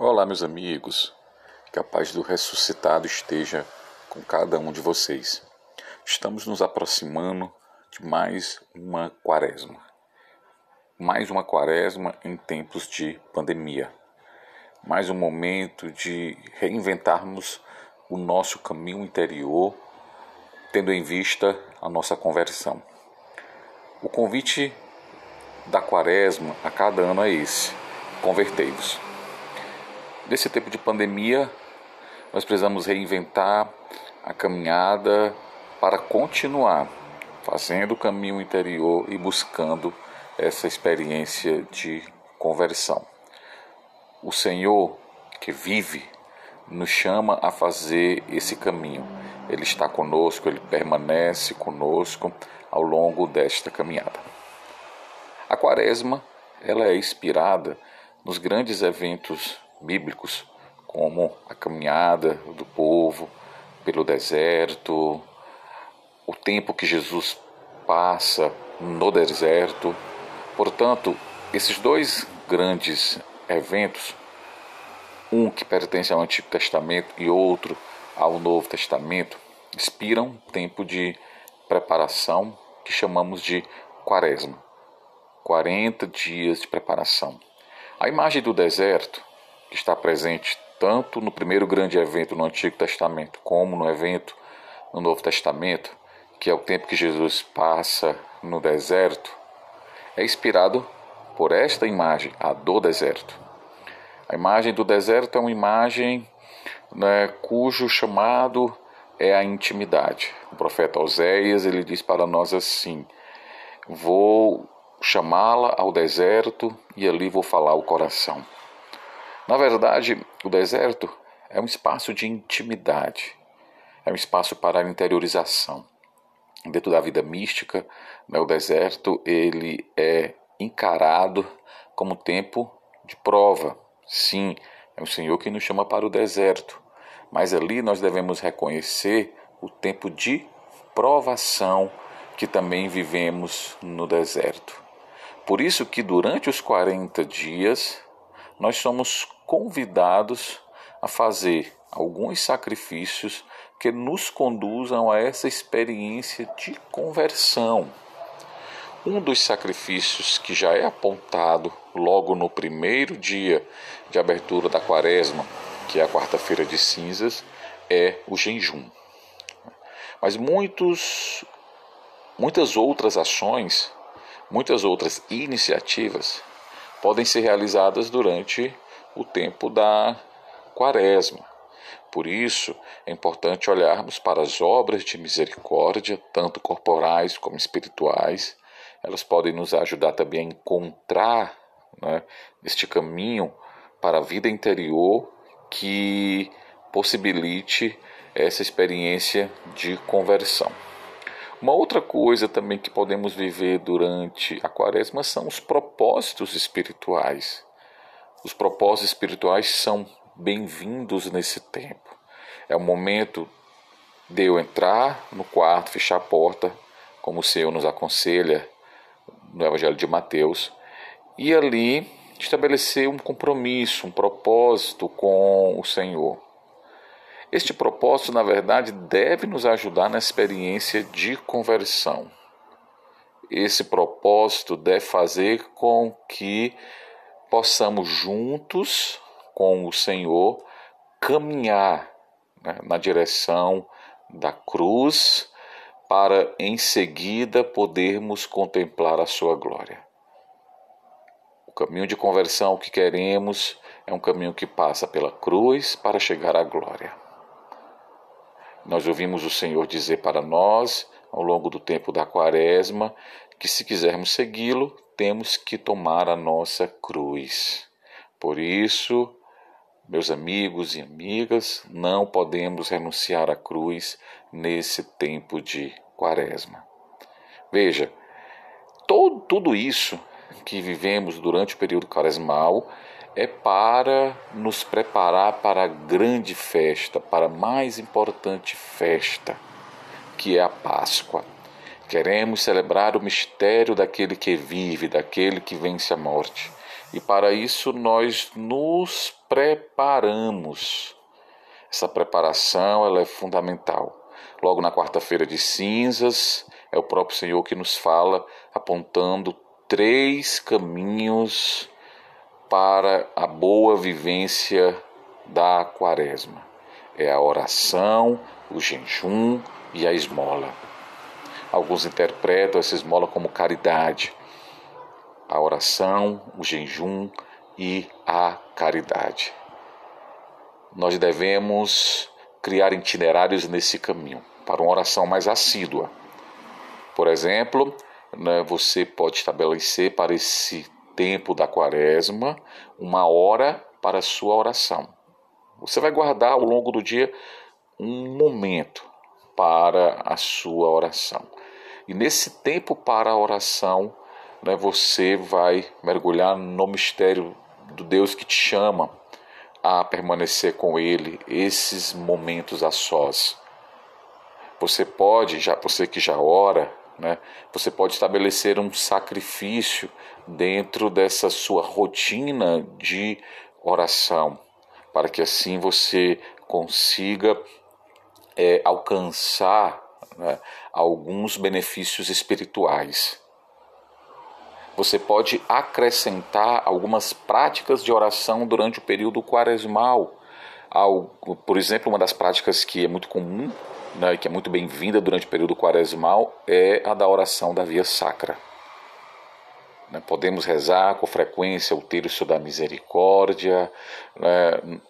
Olá, meus amigos. Que a paz do ressuscitado esteja com cada um de vocês. Estamos nos aproximando de mais uma quaresma. Mais uma quaresma em tempos de pandemia. Mais um momento de reinventarmos o nosso caminho interior, tendo em vista a nossa conversão. O convite da quaresma a cada ano é esse: convertei-vos. Nesse tempo de pandemia, nós precisamos reinventar a caminhada para continuar fazendo o caminho interior e buscando essa experiência de conversão. O Senhor que vive nos chama a fazer esse caminho. Ele está conosco, ele permanece conosco ao longo desta caminhada. A Quaresma, ela é inspirada nos grandes eventos bíblicos, como a caminhada do povo pelo deserto, o tempo que Jesus passa no deserto. Portanto, esses dois grandes eventos, um que pertence ao Antigo Testamento e outro ao Novo Testamento, inspiram um tempo de preparação que chamamos de Quaresma. 40 dias de preparação. A imagem do deserto que está presente tanto no primeiro grande evento no Antigo Testamento como no evento no Novo Testamento, que é o tempo que Jesus passa no deserto, é inspirado por esta imagem, a do deserto. A imagem do deserto é uma imagem né, cujo chamado é a intimidade. O profeta Oséias ele diz para nós assim: Vou chamá-la ao deserto e ali vou falar o coração. Na verdade, o deserto é um espaço de intimidade, é um espaço para a interiorização. Dentro da vida mística, né, o deserto ele é encarado como tempo de prova. Sim, é o Senhor que nos chama para o deserto, mas ali nós devemos reconhecer o tempo de provação que também vivemos no deserto. Por isso que durante os 40 dias nós somos convidados a fazer alguns sacrifícios que nos conduzam a essa experiência de conversão. Um dos sacrifícios que já é apontado logo no primeiro dia de abertura da quaresma, que é a quarta-feira de cinzas, é o jejum. Mas muitos, muitas outras ações, muitas outras iniciativas podem ser realizadas durante o tempo da quaresma. Por isso, é importante olharmos para as obras de misericórdia, tanto corporais como espirituais. Elas podem nos ajudar também a encontrar né, este caminho para a vida interior que possibilite essa experiência de conversão. Uma outra coisa também que podemos viver durante a quaresma são os propósitos espirituais. Os propósitos espirituais são bem-vindos nesse tempo. É o momento de eu entrar no quarto, fechar a porta, como o Senhor nos aconselha no Evangelho de Mateus, e ali estabelecer um compromisso, um propósito com o Senhor. Este propósito, na verdade, deve nos ajudar na experiência de conversão. Esse propósito deve fazer com que possamos juntos com o Senhor caminhar né, na direção da cruz para em seguida podermos contemplar a sua glória. O caminho de conversão que queremos é um caminho que passa pela cruz para chegar à glória. Nós ouvimos o Senhor dizer para nós, ao longo do tempo da quaresma, que se quisermos segui-lo, temos que tomar a nossa cruz. Por isso, meus amigos e amigas, não podemos renunciar à cruz nesse tempo de quaresma. Veja, todo, tudo isso que vivemos durante o período quaresmal é para nos preparar para a grande festa, para a mais importante festa, que é a Páscoa. Queremos celebrar o mistério daquele que vive, daquele que vence a morte. E para isso nós nos preparamos. Essa preparação ela é fundamental. Logo na quarta-feira de cinzas, é o próprio Senhor que nos fala, apontando três caminhos para a boa vivência da quaresma. É a oração, o jejum e a esmola. Alguns interpretam essa esmola como caridade. A oração, o jejum e a caridade. Nós devemos criar itinerários nesse caminho para uma oração mais assídua. Por exemplo, né, você pode estabelecer para esse tempo da quaresma uma hora para a sua oração. Você vai guardar ao longo do dia um momento para a sua oração. E nesse tempo para a oração, né, você vai mergulhar no mistério do Deus que te chama a permanecer com Ele esses momentos a sós. Você pode, já você que já ora, né, você pode estabelecer um sacrifício dentro dessa sua rotina de oração, para que assim você consiga é, alcançar né, alguns benefícios espirituais. Você pode acrescentar algumas práticas de oração durante o período quaresmal. Por exemplo, uma das práticas que é muito comum né, que é muito bem-vinda durante o período quaresmal é a da oração da via sacra. Né, podemos rezar com frequência o terço da misericórdia, né,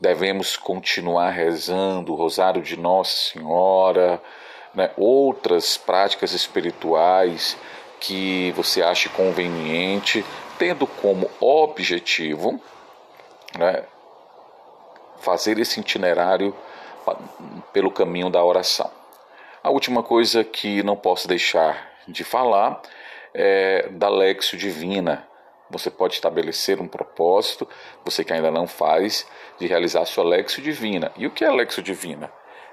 devemos continuar rezando o rosário de Nossa Senhora, né, outras práticas espirituais que você ache conveniente, tendo como objetivo né, fazer esse itinerário pelo caminho da oração. A última coisa que não posso deixar de falar é da Lexio Divina. Você pode estabelecer um propósito, você que ainda não faz, de realizar sua Lexio Divina. E o que é Lexio Divina?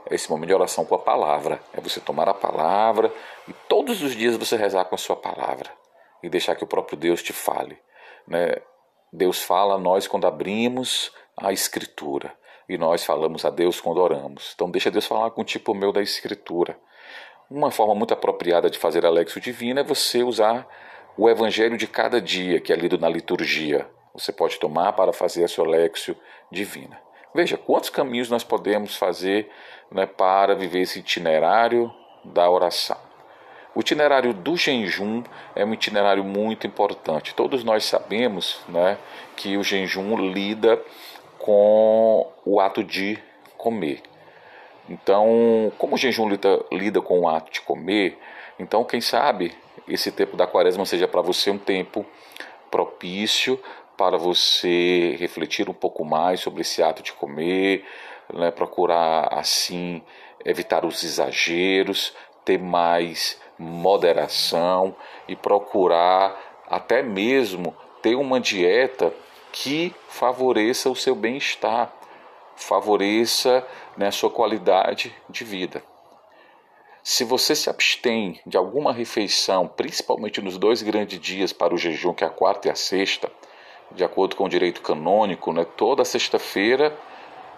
É esse momento de oração com a palavra. É você tomar a palavra e todos os dias você rezar com a sua palavra e deixar que o próprio Deus te fale. Né? Deus fala a nós quando abrimos a Escritura e nós falamos a Deus quando oramos. Então deixa Deus falar com o tipo meu da Escritura. Uma forma muito apropriada de fazer a Lexo Divina é você usar o Evangelho de cada dia que é lido na liturgia. Você pode tomar para fazer a sua Lexio Divina. Veja quantos caminhos nós podemos fazer né, para viver esse itinerário da oração. O itinerário do jejum é um itinerário muito importante. Todos nós sabemos né, que o jejum lida com o ato de comer. Então, como o jejum lida, lida com o ato de comer, então quem sabe esse tempo da quaresma seja para você um tempo propício para você refletir um pouco mais sobre esse ato de comer, né, procurar assim evitar os exageros, ter mais moderação e procurar até mesmo ter uma dieta que favoreça o seu bem-estar, favoreça né, a sua qualidade de vida. Se você se abstém de alguma refeição, principalmente nos dois grandes dias para o jejum, que é a quarta e a sexta, de acordo com o direito canônico, né, toda sexta-feira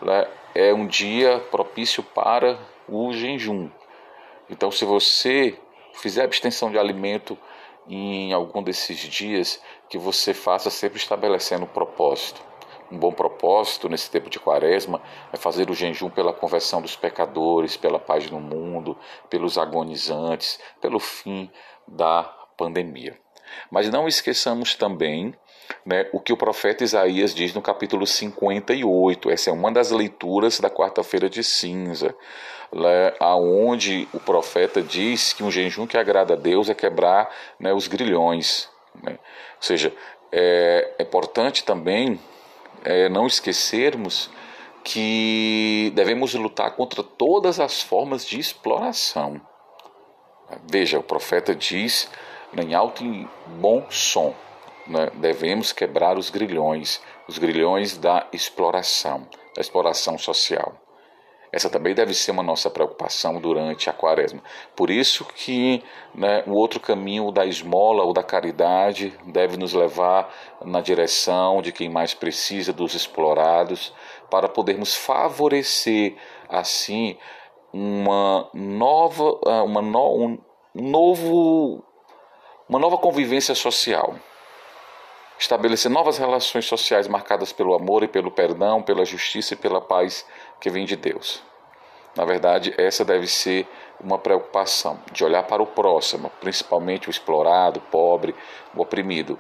né, é um dia propício para o jejum. Então, se você fizer abstenção de alimento em algum desses dias, que você faça sempre estabelecendo um propósito. Um bom propósito nesse tempo de quaresma é fazer o jejum pela conversão dos pecadores, pela paz no mundo, pelos agonizantes, pelo fim da pandemia. Mas não esqueçamos também né, o que o profeta Isaías diz no capítulo 58. Essa é uma das leituras da quarta-feira de cinza, né, aonde o profeta diz que um jejum que agrada a Deus é quebrar né, os grilhões. Né? Ou seja, é, é importante também é, não esquecermos que devemos lutar contra todas as formas de exploração. Veja, o profeta diz em alto e bom som né, devemos quebrar os grilhões, os grilhões da exploração, da exploração social. Essa também deve ser uma nossa preocupação durante a quaresma. Por isso que né, o outro caminho da esmola ou da caridade deve nos levar na direção de quem mais precisa, dos explorados, para podermos favorecer assim uma nova, ah, uma no, um novo, uma nova convivência social estabelecer novas relações sociais marcadas pelo amor e pelo perdão, pela justiça e pela paz que vem de Deus. Na verdade, essa deve ser uma preocupação de olhar para o próximo, principalmente o explorado, o pobre, o oprimido.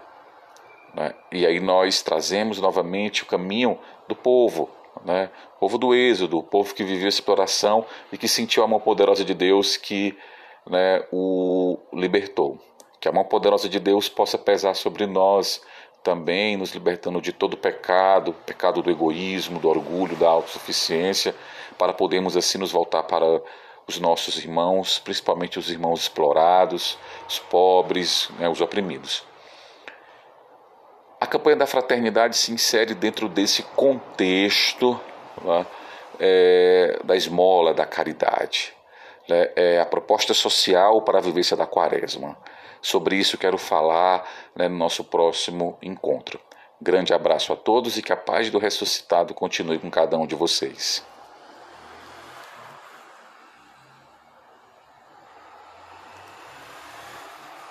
Né? E aí nós trazemos novamente o caminho do povo, né? o povo do Êxodo, o povo que viveu a exploração e que sentiu a mão poderosa de Deus que né, o libertou. Que a mão poderosa de Deus possa pesar sobre nós também nos libertando de todo pecado, pecado do egoísmo, do orgulho, da autossuficiência, para podermos assim nos voltar para os nossos irmãos, principalmente os irmãos explorados, os pobres, né, os oprimidos. A campanha da fraternidade se insere dentro desse contexto né, é, da esmola, da caridade. Né, é a proposta social para a vivência da quaresma. Sobre isso quero falar né, no nosso próximo encontro. Grande abraço a todos e que a paz do ressuscitado continue com cada um de vocês.